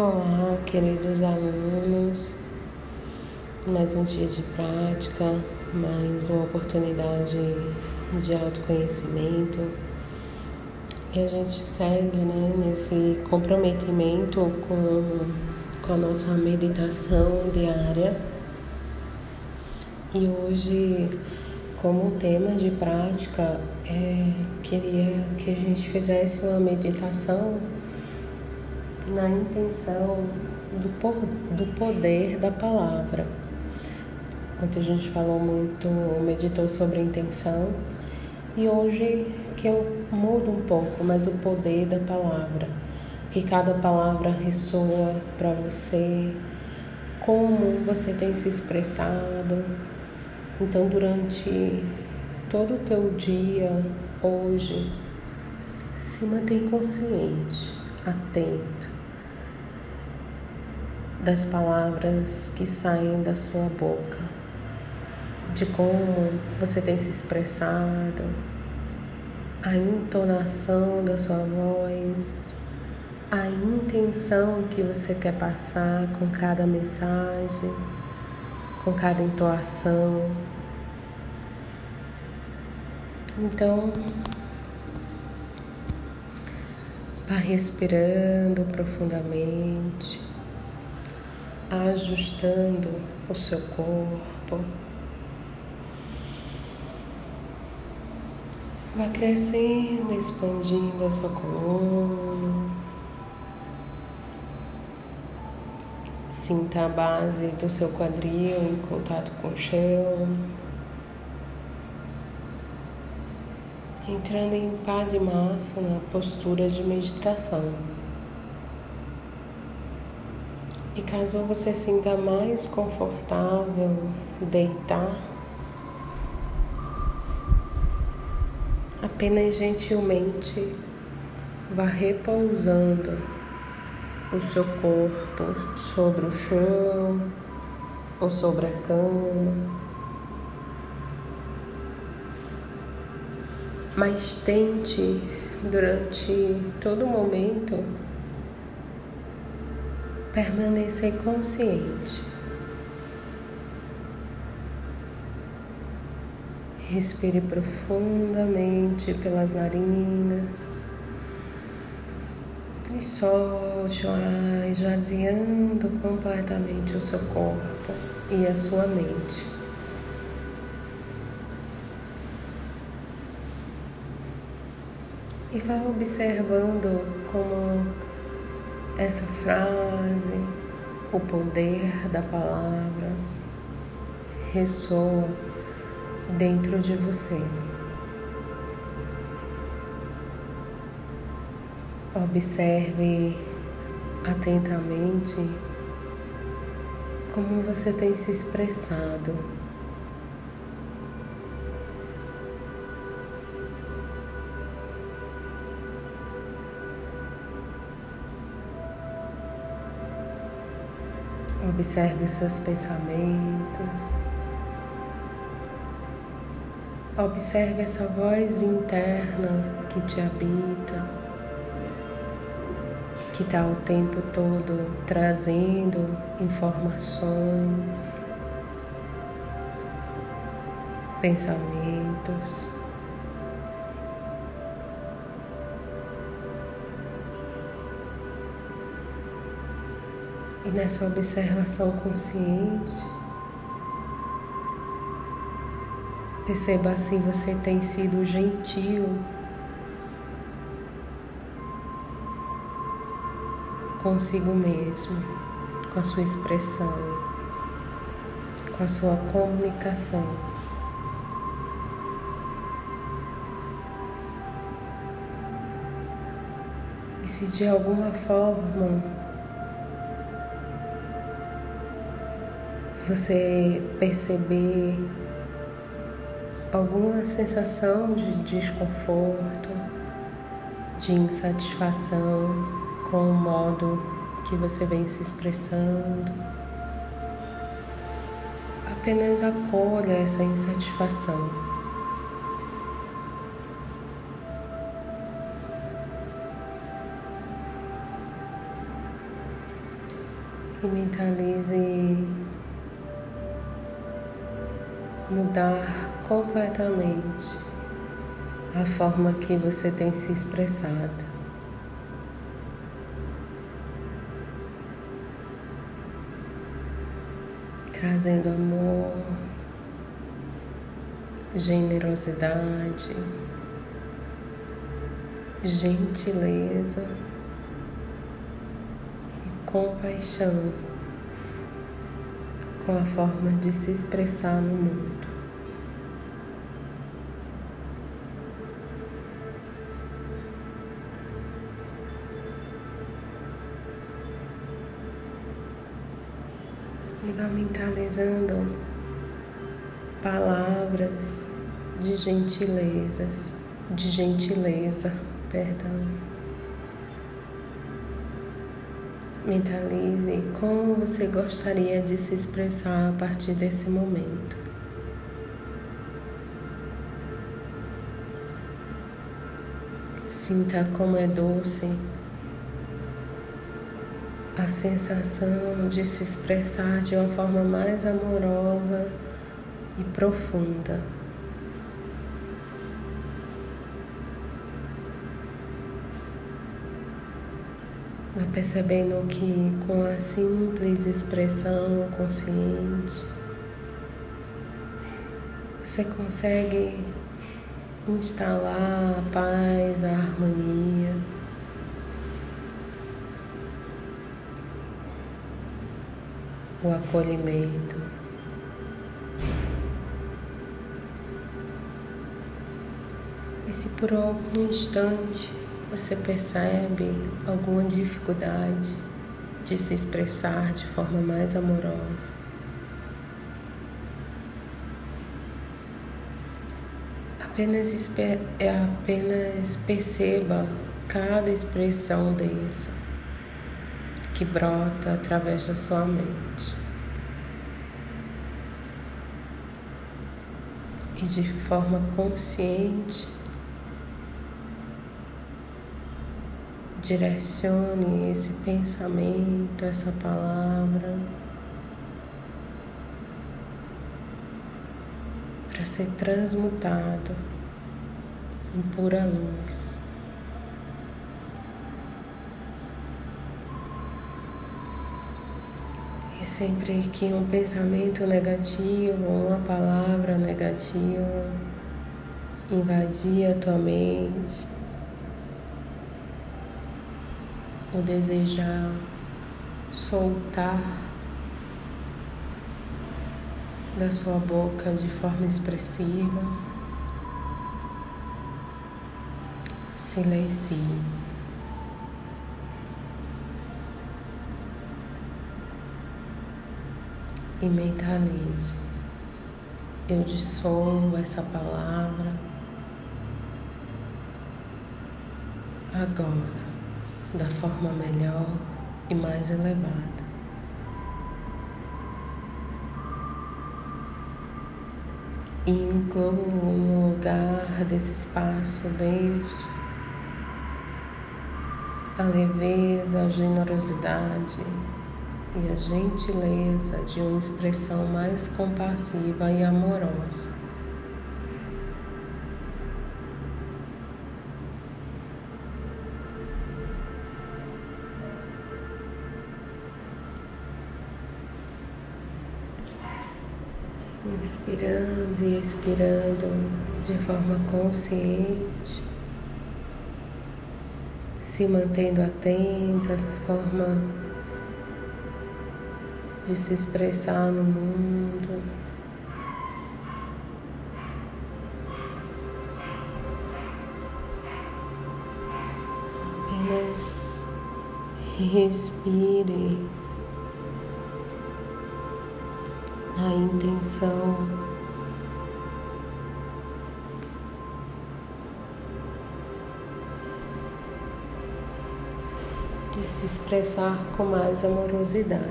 Olá, queridos alunos. Mais um dia de prática, mais uma oportunidade de autoconhecimento. E a gente segue né, nesse comprometimento com, com a nossa meditação diária. E hoje, como tema de prática, é, queria que a gente fizesse uma meditação na intenção do, por, do poder da palavra. Ontem a gente falou muito, meditou sobre intenção e hoje que eu mudo um pouco, mas o poder da palavra, que cada palavra ressoa para você, como você tem se expressado. Então, durante todo o teu dia, hoje, se mantém consciente, atento das palavras que saem da sua boca, de como você tem se expressado, a entonação da sua voz, a intenção que você quer passar com cada mensagem, com cada entoação. Então, vá respirando profundamente ajustando o seu corpo. Vá crescendo, expandindo a sua coluna. Sinta a base do seu quadril em contato com o chão. Entrando em paz e massa na postura de meditação. E caso você sinta mais confortável deitar, apenas gentilmente vá repousando o seu corpo sobre o chão ou sobre a cama. Mas tente durante todo o momento permanecer consciente. Respire profundamente pelas narinas e solte o ar esvaziando completamente o seu corpo e a sua mente. E vá observando como essa frase, o poder da palavra ressoa dentro de você. Observe atentamente como você tem se expressado. Observe os seus pensamentos. Observe essa voz interna que te habita, que está o tempo todo trazendo informações, pensamentos. E nessa observação consciente, perceba se você tem sido gentil consigo mesmo, com a sua expressão, com a sua comunicação. E se de alguma forma você perceber alguma sensação de desconforto, de insatisfação com o modo que você vem se expressando, apenas acolha essa insatisfação. e mentalize mudar completamente a forma que você tem se expressado. Trazendo amor, generosidade, gentileza e compaixão com a forma de se expressar no mundo. E vai mentalizando palavras de gentilezas, de gentileza, perdão. Mentalize como você gostaria de se expressar a partir desse momento. Sinta como é doce a sensação de se expressar de uma forma mais amorosa e profunda. Vai percebendo que com a simples expressão consciente, você consegue instalar a paz, a harmonia. O acolhimento. E se por algum instante você percebe alguma dificuldade de se expressar de forma mais amorosa, apenas, é apenas perceba cada expressão dessa que brota através da sua mente. E de forma consciente, Direcione esse pensamento, essa palavra, para ser transmutado em pura luz. E sempre que um pensamento negativo, uma palavra negativa invadir a tua mente, o desejar soltar da sua boca de forma expressiva, silencie. E mentalize. Eu dissolvo essa palavra agora da forma melhor e mais elevada. E incluo no lugar desse espaço desde a leveza, a generosidade e a gentileza de uma expressão mais compassiva e amorosa. Inspirando e expirando de forma consciente, se mantendo atento à forma de se expressar no mundo. Apenas respire. A intenção de se expressar com mais amorosidade.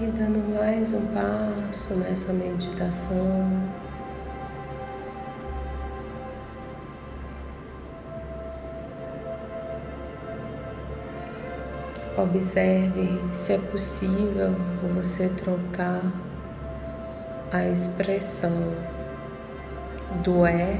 E dando mais um passo nessa meditação. Observe se é possível você trocar a expressão do é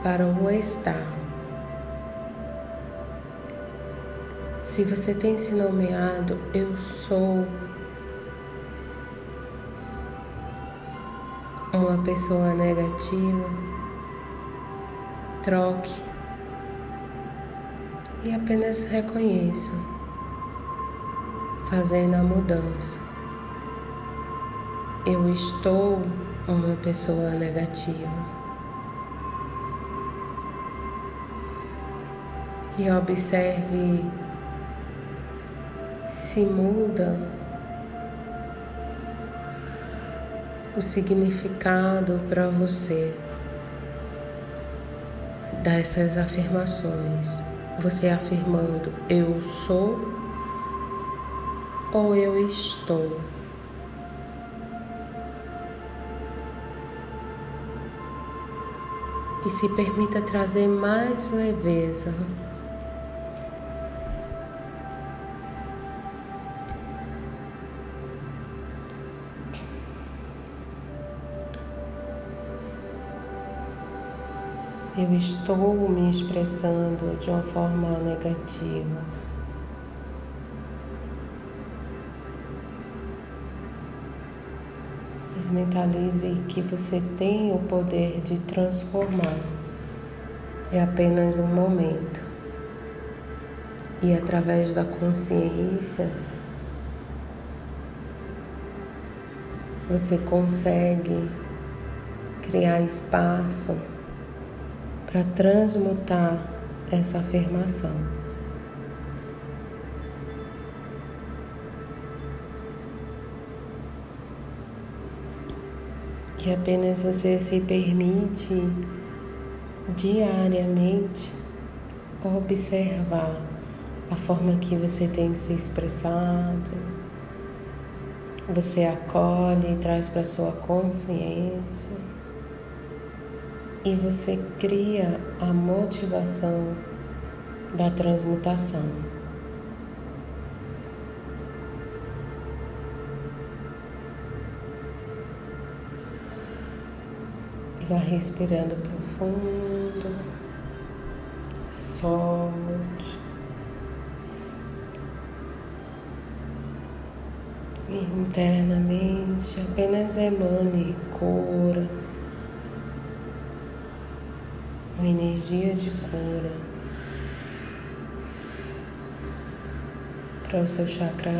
para o estar. Se você tem se nomeado, eu sou uma pessoa negativa, troque e apenas reconheça, fazendo a mudança. Eu estou uma pessoa negativa. E observe se muda o significado para você dessas afirmações. Você afirmando eu sou ou eu estou. E se permita trazer mais leveza. Eu estou me expressando de uma forma negativa. Mentalize que você tem o poder de transformar. É apenas um momento. E através da consciência, você consegue criar espaço para transmutar essa afirmação. Que apenas você se permite diariamente observar a forma que você tem se expressado, você acolhe e traz para sua consciência e você cria a motivação da transmutação. Vai respirando profundo, solte. Internamente apenas emane cura uma energia de cura para o seu chakra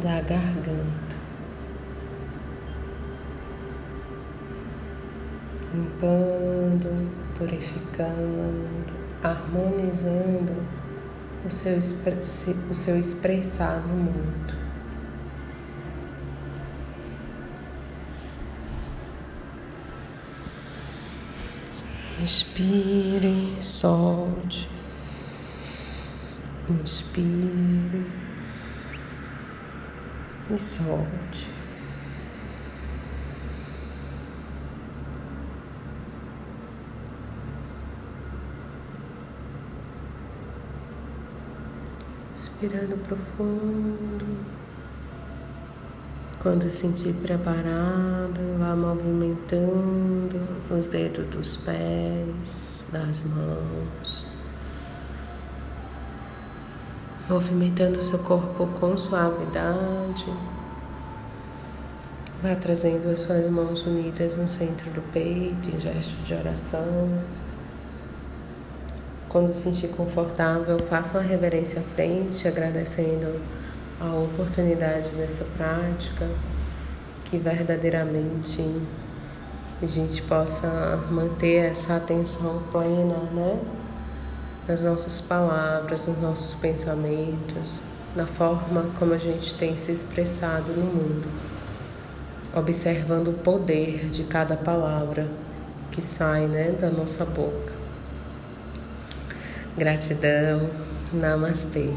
da garganta, limpando, purificando, harmonizando o seu, o seu expressar no mundo. Inspire, solte. Inspire e solte. Inspirando profundo. Quando se sentir preparado, vá movimentando os dedos dos pés, das mãos, movimentando seu corpo com suavidade. Vá trazendo as suas mãos unidas no centro do peito, em gesto de oração. Quando se sentir confortável, faça uma reverência à frente, agradecendo a oportunidade dessa prática, que verdadeiramente a gente possa manter essa atenção plena, né? Nas nossas palavras, nos nossos pensamentos, na forma como a gente tem se expressado no mundo, observando o poder de cada palavra que sai, né, da nossa boca. Gratidão, Namastê.